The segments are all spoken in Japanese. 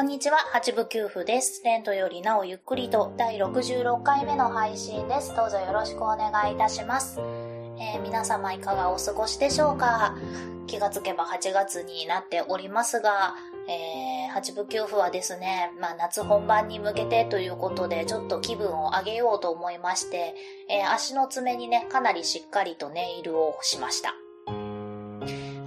こんにちは、八部九夫です。レントよりなおゆっくりと第66回目の配信です。どうぞよろしくお願いいたします。えー、皆様いかがお過ごしでしょうか？気がつけば8月になっておりますが、えー、八部九夫はですね、まあ、夏本番に向けてということで、ちょっと気分を上げようと思いまして、えー、足の爪にね、かなりしっかりとネイルをしました。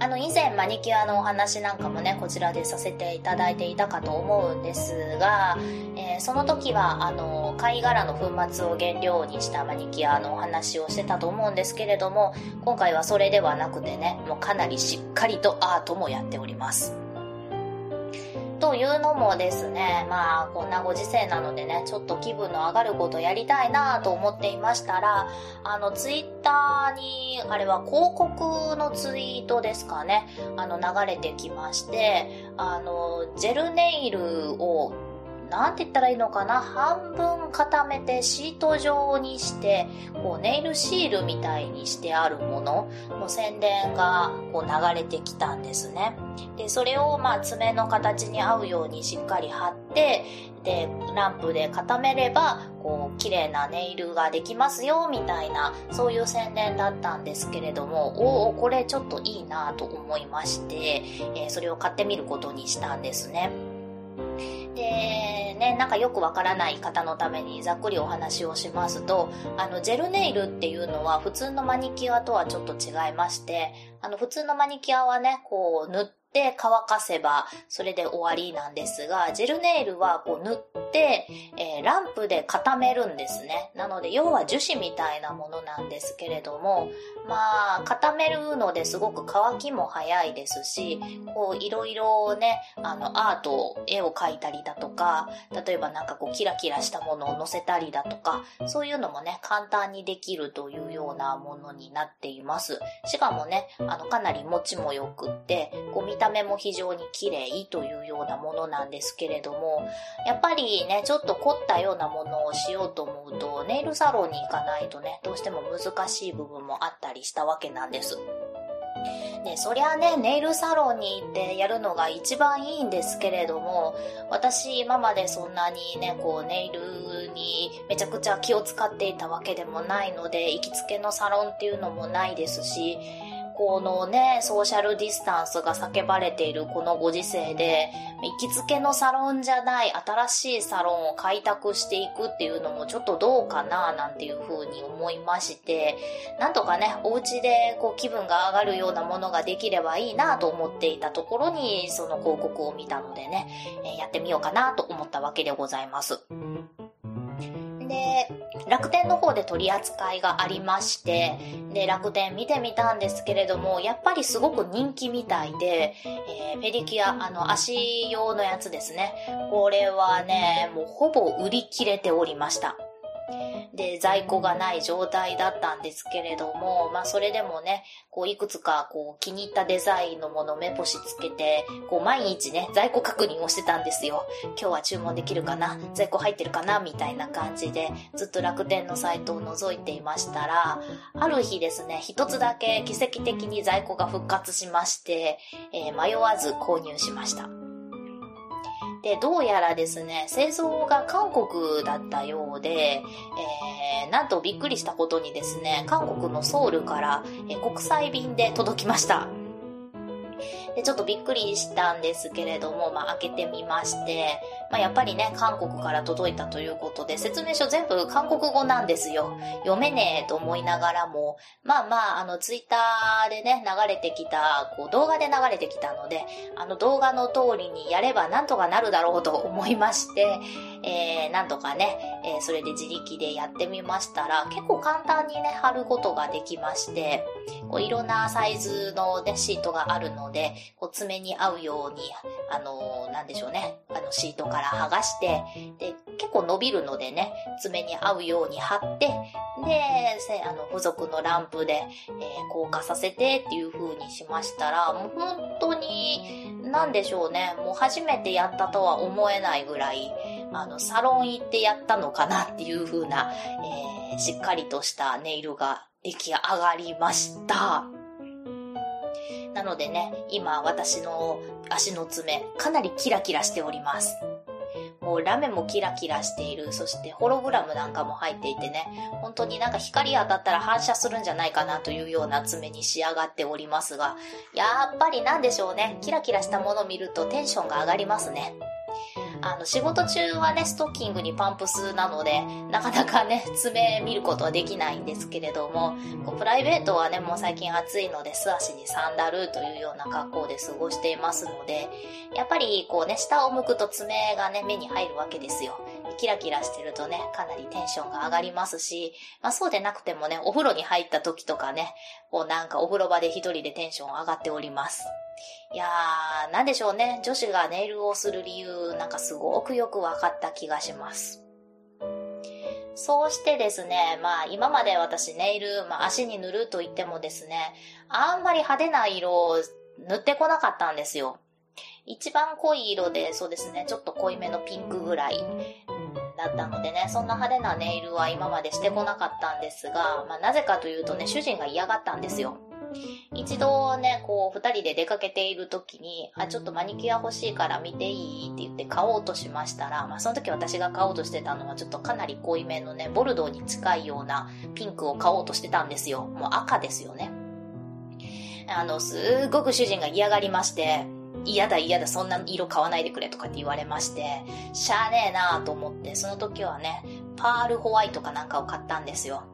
あの、以前マニキュアのお話なんかもね、こちらでさせていただいていたかと思うんですが、えー、その時は、あの、貝殻の粉末を原料にしたマニキュアのお話をしてたと思うんですけれども、今回はそれではなくてね、もうかなりしっかりとアートもやっております。というのもですね、まあ、こんなご時世なのでね、ちょっと気分の上がることやりたいなと思っていましたら、あの、ツイッターに、あれは広告のツイートですかね、あの、流れてきまして、あの、ジェルネイルをなんて言ったらいいのかな？半分固めてシート状にしてこうネイルシールみたいにしてあるもの。の宣伝がこう流れてきたんですね。でそれをまあ爪の形に合うようにしっかり貼ってでランプで固めればこう綺麗なネイルができますよみたいなそういう宣伝だったんですけれどもおおこれちょっといいなと思いまして、えー、それを買ってみることにしたんですね。でね、なんかよくわからない方のためにざっくりお話をしますと、あの、ジェルネイルっていうのは普通のマニキュアとはちょっと違いまして、あの、普通のマニキュアはね、こう、塗って乾かせば、それで終わりなんですが、ジェルネイルはこう塗って、えー、ランプで固めるんですね。なので、要は樹脂みたいなものなんですけれども、まあ、固めるのですごく乾きも早いですし、こう、いろいろね、あの、アート、絵を描いたりだとか、例えばなんかこう、キラキラしたものを載せたりだとか、そういうのもね、簡単にできるというようなものになっています。しかもね、あの、かなり持ちも良くって、こう、見たた目も非常に綺麗というようなものなんですけれども、やっぱりね、ちょっと凝ったようなものをしようと思うと、ネイルサロンに行かないとね、どうしても難しい部分もあったりしたわけなんです。で、そりゃね、ネイルサロンに行ってやるのが一番いいんですけれども、私今までそんなにね、こうネイルにめちゃくちゃ気を使っていたわけでもないので、行きつけのサロンっていうのもないですし、このね、ソーシャルディスタンスが叫ばれているこのご時世で、行きつけのサロンじゃない新しいサロンを開拓していくっていうのもちょっとどうかななんていうふうに思いまして、なんとかね、お家でこう気分が上がるようなものができればいいなと思っていたところに、その広告を見たのでね、やってみようかなと思ったわけでございます。で、楽天の方で取り扱いがありまして、で、楽天見てみたんですけれども、やっぱりすごく人気みたいで、えー、ペディキュア、あの、足用のやつですね。これはね、もうほぼ売り切れておりました。で、在庫がない状態だったんですけれども、まあそれでもね、こういくつかこう気に入ったデザインのものを目星つけて、こう毎日ね、在庫確認をしてたんですよ。今日は注文できるかな？在庫入ってるかな？みたいな感じで、ずっと楽天のサイトを覗いていましたら、ある日ですね、一つだけ奇跡的に在庫が復活しまして、えー、迷わず購入しました。で、どうやらですね、製造が韓国だったようで、えー、なんとびっくりしたことにですね、韓国のソウルから、え国際便で届きました。で、ちょっとびっくりしたんですけれども、まあ、開けてみまして、まあ、やっぱりね、韓国から届いたということで、説明書全部韓国語なんですよ。読めねえと思いながらも、まあまあ、あの、ツイッターでね、流れてきた、こう、動画で流れてきたので、あの、動画の通りにやればなんとかなるだろうと思いまして、えー、なんとかね、えー、それで自力でやってみましたら、結構簡単にね、貼ることができまして、こういろんなサイズのね、シートがあるのので、こう爪に合うように、あのー、なんでしょうね、あのシートから剥がして、で、結構伸びるのでね、爪に合うように貼って、で、あの、付属のランプで、えー、硬化させてっていう風にしましたら、もう本当に、なんでしょうね、もう初めてやったとは思えないぐらい、あの、サロン行ってやったのかなっていう風な、えー、しっかりとしたネイルが出来上がりました。なのでね、今私の足の爪、かなりキラキラしております。もうラメもキラキラしている。そしてホログラムなんかも入っていてね、本当になんか光当たったら反射するんじゃないかなというような爪に仕上がっておりますが、やっぱりなんでしょうね。キラキラしたもの見るとテンションが上がりますね。あの、仕事中はね、ストッキングにパンプスなので、なかなかね、爪見ることはできないんですけれども、こうプライベートはね、もう最近暑いので、素足にサンダルというような格好で過ごしていますので、やっぱりこうね、下を向くと爪がね、目に入るわけですよ。キラキラしてるとね、かなりテンションが上がりますし、まあそうでなくてもね、お風呂に入った時とかね、こうなんかお風呂場で一人でテンション上がっております。いやー、なんでしょうね。女子がネイルをする理由、なんかすごくよくわかった気がします。そうしてですね、まあ今まで私ネイル、まあ足に塗ると言ってもですね、あんまり派手な色を塗ってこなかったんですよ。一番濃い色で、そうですね、ちょっと濃いめのピンクぐらいだったのでね、そんな派手なネイルは今までしてこなかったんですが、まあなぜかというとね、主人が嫌がったんですよ。一度ね、こう、二人で出かけている時に、あ、ちょっとマニキュア欲しいから見ていいって言って買おうとしましたら、まあその時私が買おうとしてたのはちょっとかなり濃いめのね、ボルドーに近いようなピンクを買おうとしてたんですよ。もう赤ですよね。あの、すっごく主人が嫌がりまして、嫌だ嫌だ、そんな色買わないでくれとかって言われまして、しゃあねえなと思って、その時はね、パールホワイトかなんかを買ったんですよ。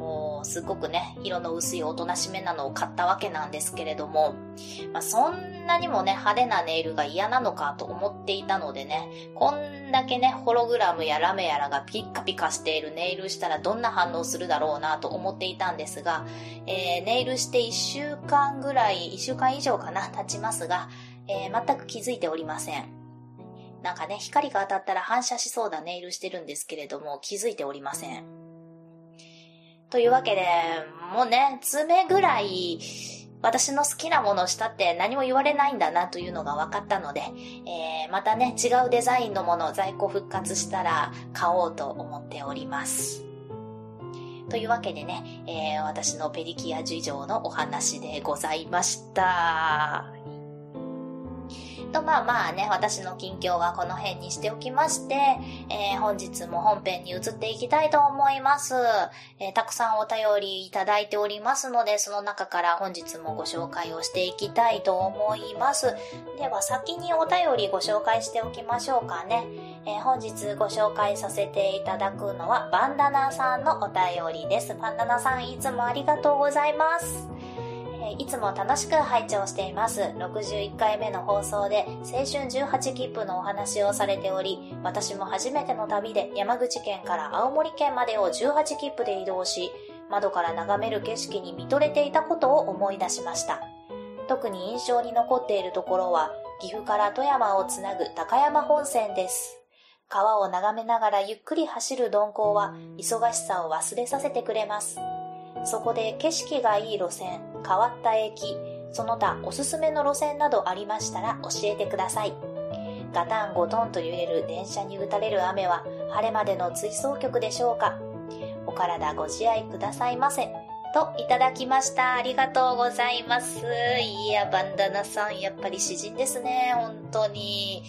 もうすごくね、色の薄いおとなしめなのを買ったわけなんですけれども、まあ、そんなにもね、派手なネイルが嫌なのかと思っていたのでね、こんだけね、ホログラムやラメやらがピッカピカしているネイルしたらどんな反応するだろうなと思っていたんですが、えー、ネイルして1週間ぐらい、1週間以上かな、経ちますが、えー、全く気づいておりません。なんかね、光が当たったら反射しそうなネイルしてるんですけれども、気づいておりません。というわけで、もうね、爪ぐらい、私の好きなものをしたって何も言われないんだなというのが分かったので、えー、またね、違うデザインのもの、在庫復活したら買おうと思っております。というわけでね、えー、私のペディキア事情のお話でございました。と、まあまあね、私の近況はこの辺にしておきまして、えー、本日も本編に移っていきたいと思います。えー、たくさんお便りいただいておりますので、その中から本日もご紹介をしていきたいと思います。では先にお便りご紹介しておきましょうかね。えー、本日ご紹介させていただくのは、バンダナさんのお便りです。バンダナさんいつもありがとうございます。いつも楽しく拝聴しています。61回目の放送で青春18切符のお話をされており、私も初めての旅で山口県から青森県までを18切符で移動し、窓から眺める景色に見とれていたことを思い出しました。特に印象に残っているところは、岐阜から富山をつなぐ高山本線です。川を眺めながらゆっくり走る鈍行は、忙しさを忘れさせてくれます。そこで景色がいい路線、変わった駅、その他おすすめの路線などありましたら教えてください。ガタンゴトンと揺れる電車に打たれる雨は晴れまでの追走曲でしょうかお体ご自愛くださいませ。といただきました。ありがとうございます。いや、バンダナさん、やっぱり詩人ですね。本当に。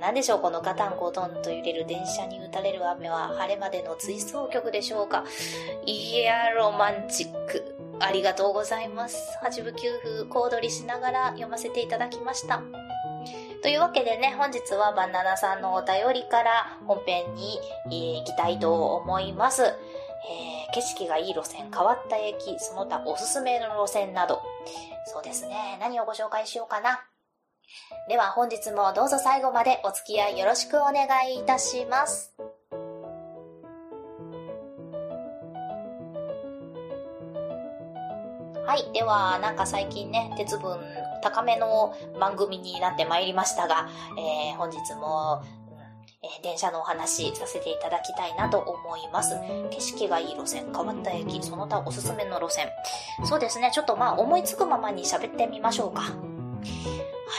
何でしょうこのガタンゴトンと揺れる電車に打たれる雨は晴れまでの追走曲でしょうかいや、ロマンチック。ありがとうございます。八部九風小躍りしながら読ませていただきました。というわけでね、本日はバナナさんのお便りから本編に、えー、行きたいと思います。えー、景色がいい路線、変わった駅、その他おすすめの路線など。そうですね、何をご紹介しようかな。では本日もどうぞ最後までお付き合いよろしくお願いいたします。はい。では、なんか最近ね、鉄分高めの番組になってまいりましたが、えー、本日も、えー、電車のお話させていただきたいなと思います。景色がいい路線、変わった駅、その他おすすめの路線。そうですね、ちょっとまあ思いつくままに喋ってみましょうか。は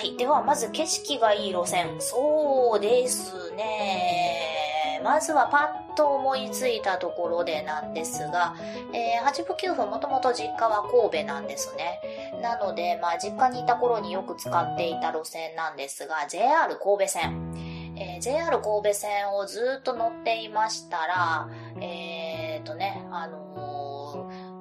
い。では、まず景色がいい路線。そうですね。まずはパッと思いついたところでなんですが、えー、8分9分もともと実家は神戸なんですね。なので、まあ実家にいた頃によく使っていた路線なんですが、JR 神戸線。えー、JR 神戸線をずっと乗っていましたら、えーとね、あのー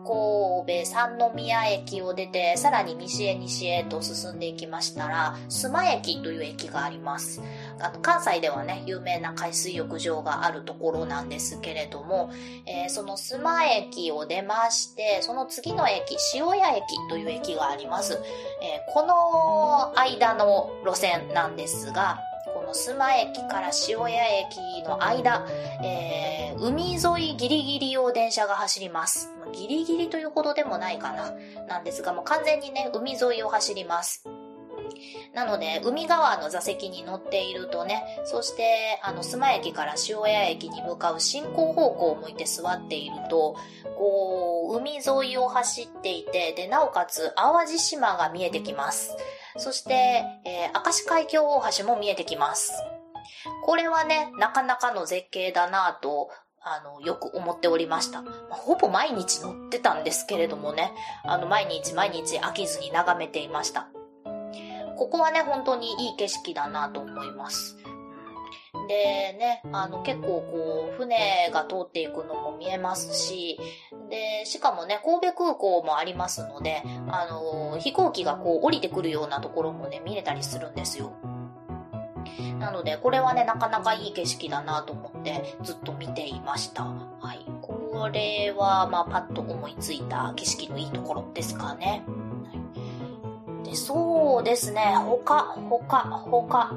神戸三宮駅を出て、さらに西へ西へと進んでいきましたら、須磨駅という駅があります。あの関西ではね、有名な海水浴場があるところなんですけれども、えー、その須磨駅を出まして、その次の駅、塩谷駅という駅があります。えー、この間の路線なんですが、この須磨駅から塩谷駅の間、えー、海沿いギリギリを電車が走ります。ギリギリというほどでもないかな。なんですが、もう完全にね、海沿いを走ります。なので、海側の座席に乗っているとね、そして、あの、須磨駅から塩谷駅に向かう進行方向を向いて座っていると、こう、海沿いを走っていて、で、なおかつ、淡路島が見えてきます。そして、えー、明石海峡大橋も見えてきます。これはね、なかなかの絶景だなぁとあの、よく思っておりました。まあほぼ毎日乗ってたんですけれどもね、あの、毎日毎日飽きずに眺めていました。ここはね、本当にいい景色だなと思います。でね、あの結構こう、船が通っていくのも見えますし、で、しかもね、神戸空港もありますので、あの、飛行機がこう降りてくるようなところもね、見れたりするんですよ。なので、これはね、なかなかいい景色だなと思ってずっと見ていました。はい。これは、まあ、パッと思いついた景色のいいところですかね。でそうですね、他、他、他。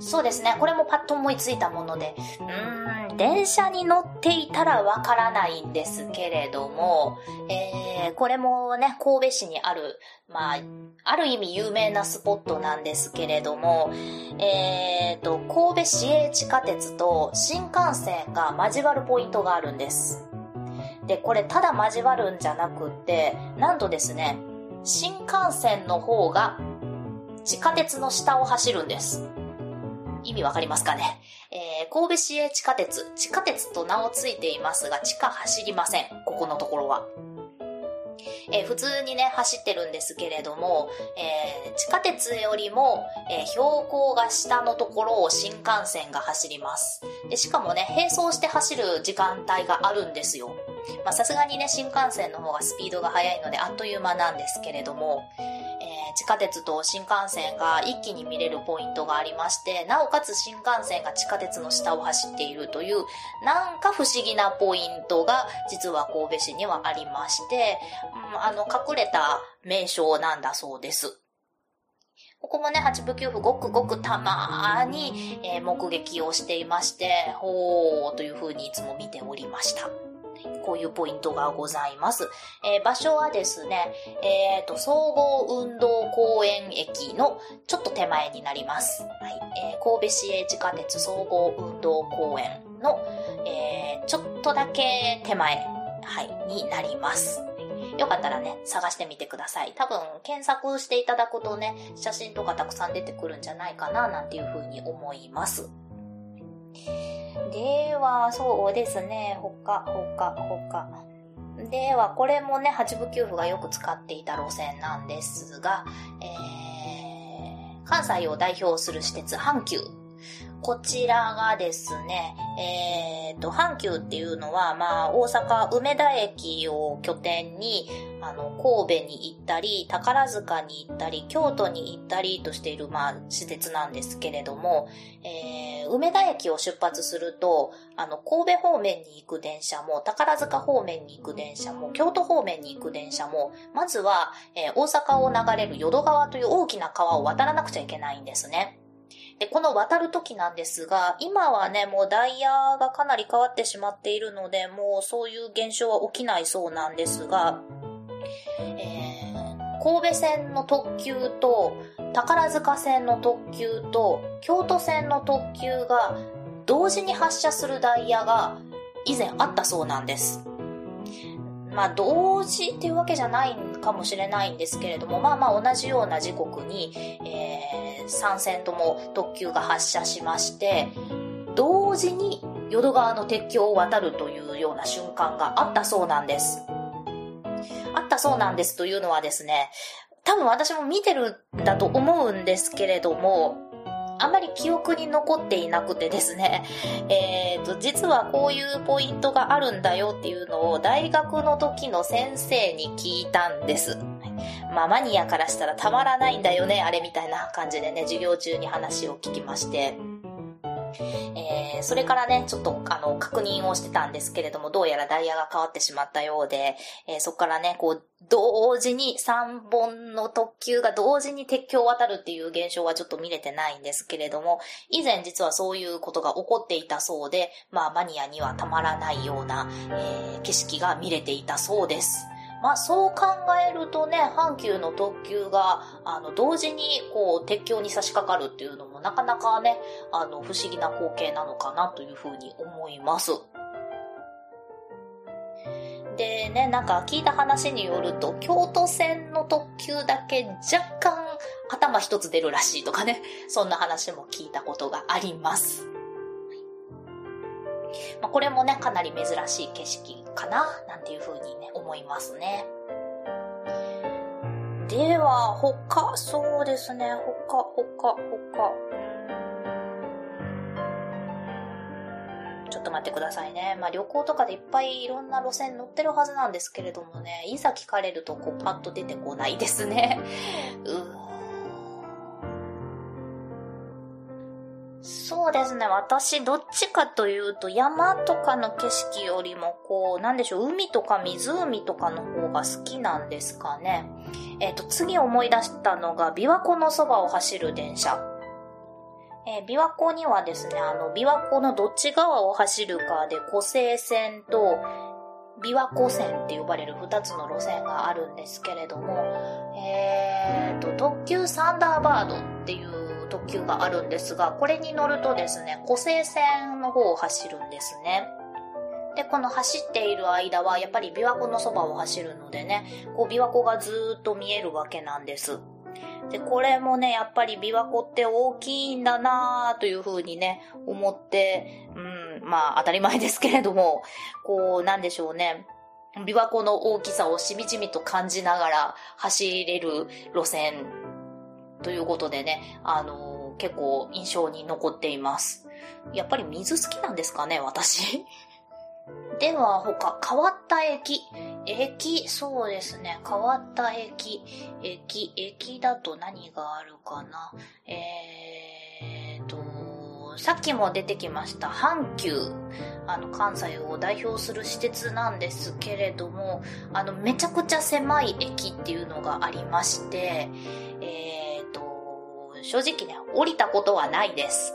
そうですね、これもパッと思いついたもので、うーん、電車に乗っていたらわからないんですけれども、えー、これもね、神戸市にあるまあ、ある意味有名なスポットなんですけれども、え、ー、と、神戸市営地下鉄と新幹線が交わるポイントがあるんです。で、これただ交わるんじゃなくって、なんとですね、新幹線の方が地下鉄の下を走るんです。意味わかりますかね、えー、神戸市営地下鉄、地下鉄と名を付いていますが、地下走りません。ここのところは。えー、普通にね、走ってるんですけれども、えー、地下鉄よりも、えー、標高が下のところを新幹線が走ります。で、しかもね、並走して走る時間帯があるんですよ。まあ、さすがにね、新幹線の方がスピードが速いのであっという間なんですけれども、えー、地下鉄と新幹線が一気に見れるポイントがありまして、なおかつ新幹線が地下鉄の下を走っているという、なんか不思議なポイントが実は神戸市にはありまして、うん、あの、隠れた名称なんだそうです。ここもね、8部9部ごくごくたまーに、えー、目撃をしていまして、ほーという風にいつも見ておりました。こういうポイントがございます。えー、場所はですね、えっ、ー、と、総合運動公園駅のちょっと手前になります。はい。えー、神戸市営地下鉄総合運動公園の、え、ちょっとだけ手前、はい、になります。よかったらね、探してみてください。多分、検索していただくとね、写真とかたくさん出てくるんじゃないかな、なんていうふうに思います。では、そうですね。他、他、他。では、これもね、八部九部がよく使っていた路線なんですが、えー、関西を代表する私鉄、阪急こちらがですね、えっ、ー、と、阪急っていうのは、まあ、大阪梅田駅を拠点に、あの、神戸に行ったり、宝塚に行ったり、京都に行ったりとしている、まあ、施設なんですけれども、えー、梅田駅を出発すると、あの、神戸方面に行く電車も、宝塚方面に行く電車も、京都方面に行く電車も、まずは、えー、大阪を流れる淀川という大きな川を渡らなくちゃいけないんですね。で、この渡る時なんですが、今はね、もうダイヤがかなり変わってしまっているので、もうそういう現象は起きないそうなんですが、え神戸線の特急と宝塚線の特急と京都線の特急が同時に発車するダイヤが以前あったそうなんです。まあ同時っていうわけじゃないかもしれないんですけれども、まあまあ同じような時刻に、えー、3線とも特急が発車しまして、同時に淀川の鉄橋を渡るというような瞬間があったそうなんです。あったそうなんですというのはですね、多分私も見てるんだと思うんですけれども、あまり記憶に残っていなくてですね、えっ、ー、と、実はこういうポイントがあるんだよっていうのを大学の時の先生に聞いたんです。まあ、マニアからしたらたまらないんだよね、あれみたいな感じでね、授業中に話を聞きまして。えー、それからね、ちょっと、あの、確認をしてたんですけれども、どうやらダイヤが変わってしまったようで、えー、そこからね、こう、同時に3本の特急が同時に鉄橋を渡るっていう現象はちょっと見れてないんですけれども、以前実はそういうことが起こっていたそうで、まあ、マニアにはたまらないような、えー、景色が見れていたそうです。まあそう考えるとね、阪急の特急が、あの、同時にこう、鉄橋に差し掛かるっていうのもなかなかね、あの、不思議な光景なのかなというふうに思います。でね、なんか聞いた話によると、京都線の特急だけ若干頭一つ出るらしいとかね、そんな話も聞いたことがあります。まあ、これもね、かなり珍しい景色かな、なんていう風にね、思いますね。では、他、そうですね、他、他、他。ちょっと待ってくださいね。まあ旅行とかでいっぱいいろんな路線乗ってるはずなんですけれどもね、いざ聞かれるとこうパッと出てこないですね。うそうですね。私、どっちかというと、山とかの景色よりも、こう、なんでしょう、海とか湖とかの方が好きなんですかね。えっ、ー、と、次思い出したのが、琵琶湖のそばを走る電車。えー、琵琶湖にはですね、あの、琵琶湖のどっち側を走るかで、湖西線と、琵琶湖線って呼ばれる2つの路線があるんですけれども、えーと、特急サンダーバードっていう特急があるんですが、これに乗るとですね、湖西線の方を走るんですね。で、この走っている間は、やっぱり琵琶湖のそばを走るのでね、こう琵琶湖がずっと見えるわけなんです。で、これもね、やっぱり琵琶湖って大きいんだなというふうにね、思って、うん、まあ当たり前ですけれども、こう、なんでしょうね。琵琶湖の大きさをしみじみと感じながら走れる路線ということでね、あのー、結構印象に残っています。やっぱり水好きなんですかね、私？では他、変わった駅。駅、そうですね。変わった駅。駅、駅だと何があるかな？えーと、さっきも出てきました、阪急。あの、関西を代表する施設なんですけれども、あの、めちゃくちゃ狭い駅っていうのがありまして、えー正直ね、降りたことはないです。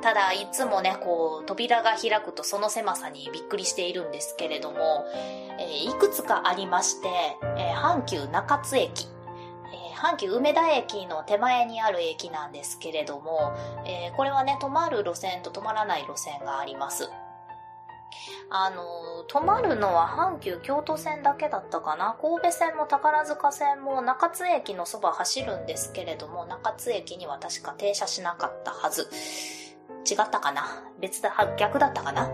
ただ、いつもね、こう、扉が開くとその狭さにびっくりしているんですけれども、えー、いくつかありまして、えー、阪急中津駅、えー、阪急梅田駅の手前にある駅なんですけれども、えこれはね、止まる路線と止まらない路線があります。あの、止まるのは阪急京都線だけだったかな。神戸線も宝塚線も中津駅のそば走るんですけれども、中津駅には確か停車しなかったはず。違ったかな別だ、逆だったかな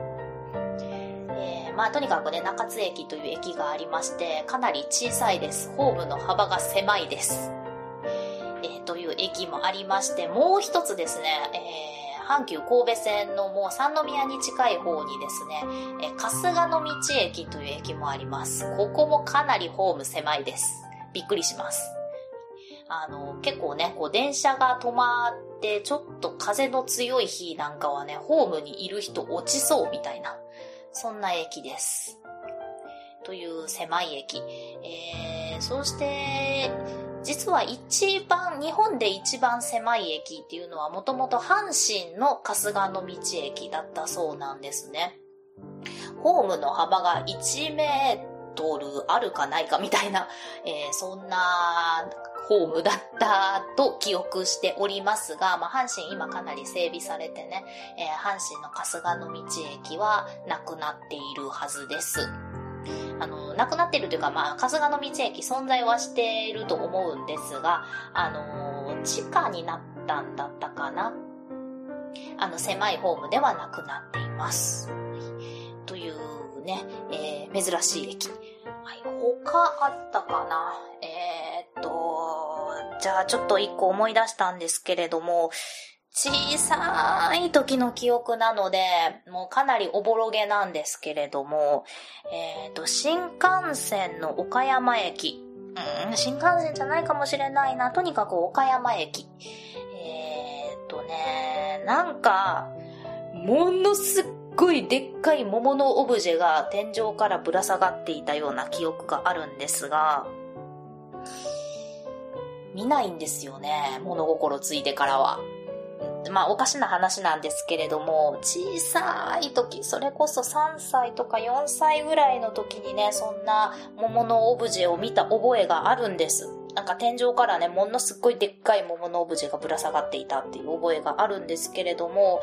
え、まあとにかくね、中津駅という駅がありまして、かなり小さいです。ホームの幅が狭いです。えー、という駅もありまして、もう一つですね、えー阪急神戸線のもう三宮に近い方にですね、え春日の道駅という駅もあります。ここもかなりホーム狭いです。びっくりします。あの、結構ね、こう電車が止まって、ちょっと風の強い日なんかはね、ホームにいる人落ちそうみたいな、そんな駅です。という狭い駅。えー、そして、実は一番、日本で一番狭い駅っていうのはもともと阪神の春日の道駅だったそうなんですね。ホームの幅が1メー通るあるかないかみたいな、えー、そんなホームだったと記憶しておりますが、まあ、阪神今かなり整備されてね、えー、阪神の春日の道駅はなくなっているはずです。あの、なくなってるというか、まあ、春日の道駅存在はしていると思うんですが、あの、地下になったんだったかなあの、狭いホームではなくなっています。というね、えー、珍しい駅。はい、他あったかなえー、っと、じゃあちょっと一個思い出したんですけれども、小さい時の記憶なので、もうかなりおぼろげなんですけれども、えっ、と、新幹線の岡山駅。うん、新幹線じゃないかもしれないな。とにかく岡山駅。えっ、とね、なんか、ものすっごいでっかい桃のオブジェが天井からぶら下がっていたような記憶があるんですが、見ないんですよね、物心ついてからは。まあおかしな話なんですけれども、小さい時、それこそ3歳とか4歳ぐらいの時にね、そんな桃のオブジェを見た覚えがあるんです。なんか天井からね、ものすっごいでっかい桃のオブジェがぶら下がっていたっていう覚えがあるんですけれども、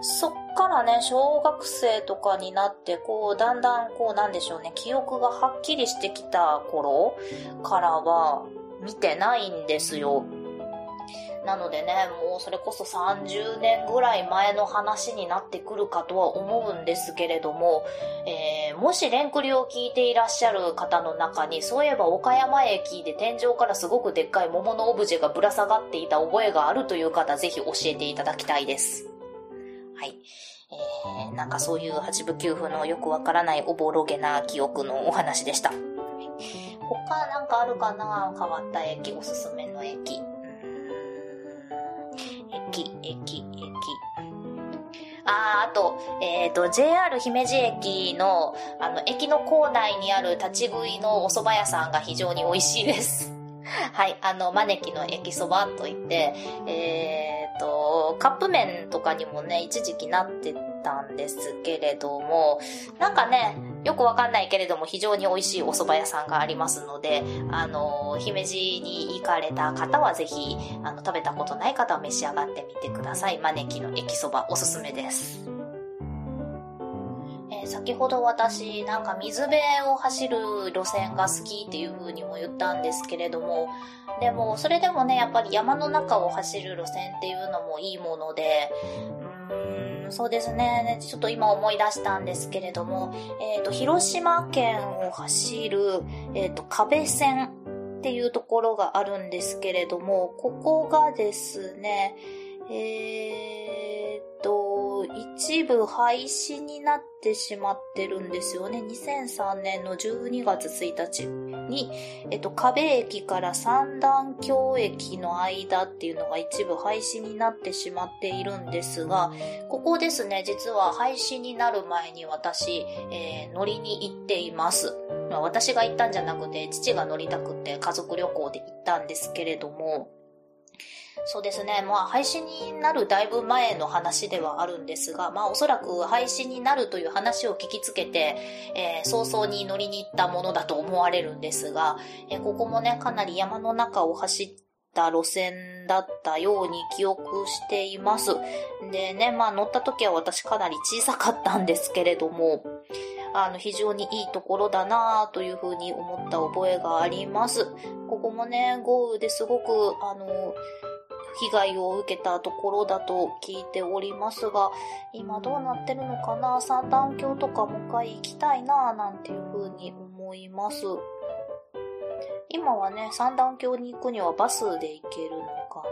そっからね、小学生とかになって、こう、だんだんこう、なんでしょうね、記憶がはっきりしてきた頃からは、見てないんですよ。なのでね、もうそれこそ30年ぐらい前の話になってくるかとは思うんですけれども、えー、もしレンクリを聞いていらっしゃる方の中に、そういえば岡山駅で天井からすごくでっかい桃のオブジェがぶら下がっていた覚えがあるという方、ぜひ教えていただきたいです。はい。えー、なんかそういう八部九夫のよくわからないおぼろげな記憶のお話でした。他なんかあるかな？変わった駅、おすすめの駅。駅、駅、あー、あと、えっ、ー、と、JR 姫路駅の、あの、駅の構内にある立ち食いのお蕎麦屋さんが非常に美味しいです。はい、あの、招きの駅そばといって、え、ー、と、カップ麺とかにもね、一時期なってたんですけれども、なんかね、よくわかんないけれども非常に美味しいお蕎麦屋さんがありますので、あの、姫路に行かれた方はぜひ、あの、食べたことない方は召し上がってみてください。招きの駅そばおすすめです。先ほど私なんか水辺を走る路線が好きっていう風にも言ったんですけれどもでもそれでもねやっぱり山の中を走る路線っていうのもいいものでうんそうですね。ちょっと今思い出したんですけれども、え、ー、と、広島県を走る、えっ、ー、と、壁線っていうところがあるんですけれども、ここがですね、えっ、と、一部廃止になってしまってるんですよね。2003年の12月1日に、えっと、壁駅から三段橋駅の間っていうのが一部廃止になってしまっているんですが、ここですね、実は廃止になる前に私、えー、乗りに行っています。まあ、私が行ったんじゃなくて、父が乗りたくて家族旅行で行ったんですけれども、そうですね。まあ、配信になるだいぶ前の話ではあるんですが、まあ、おそらく配信になるという話を聞きつけて、えー、早々に乗りに行ったものだと思われるんですが、えー、ここもね、かなり山の中を走った路線だったように記憶しています。でね、まあ、乗った時は私かなり小さかったんですけれども、あの、非常にいいところだなというふうに思った覚えがあります。ここもね、豪雨ですごく、あの、被害を受けたところだと聞いておりますが、今どうなってるのかな？三段橋とかもう一回行きたいななんていう風に思います。今はね、三段橋に行くにはバスで行けるのか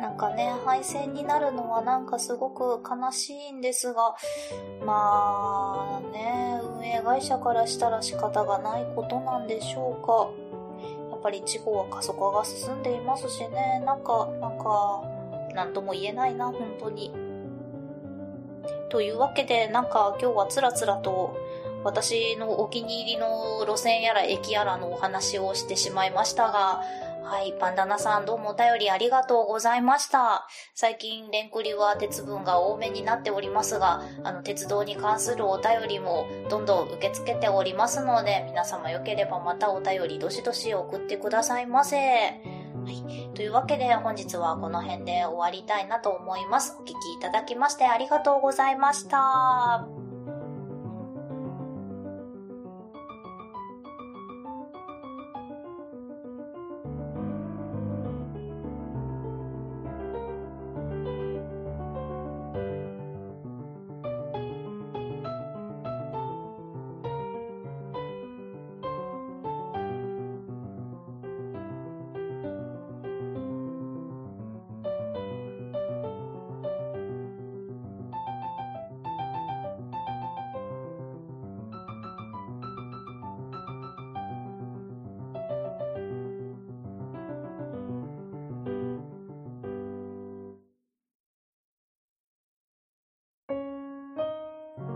な？なんかね、廃線になるのはなんかすごく悲しいんですが、まあね、運営会社からしたら仕方がないことなんでしょうか。ぱり地方は過疎化が進んでいますしね、なんか、なんか、何とも言えないな、本当に。というわけで、なんか今日はつらつらと私のお気に入りの路線やら駅やらのお話をしてしまいましたが、はい、パンダナさんどうもお便りありがとうございました。最近、レンクリは鉄分が多めになっておりますが、あの、鉄道に関するお便りもどんどん受け付けておりますので、皆様よければまたお便りどしどし送ってくださいませ。はい。というわけで本日はこの辺で終わりたいなと思います。お聞きいただきましてありがとうございました。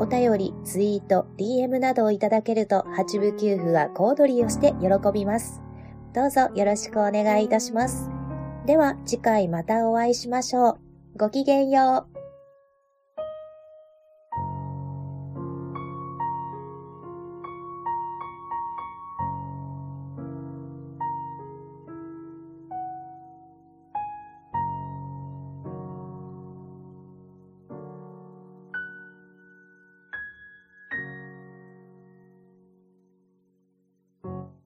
お便り、ツイート、DM などをいただけると、八部給付は小躍りをして喜びます。どうぞよろしくお願いいたします。では、次回またお会いしましょう。ごきげんよう。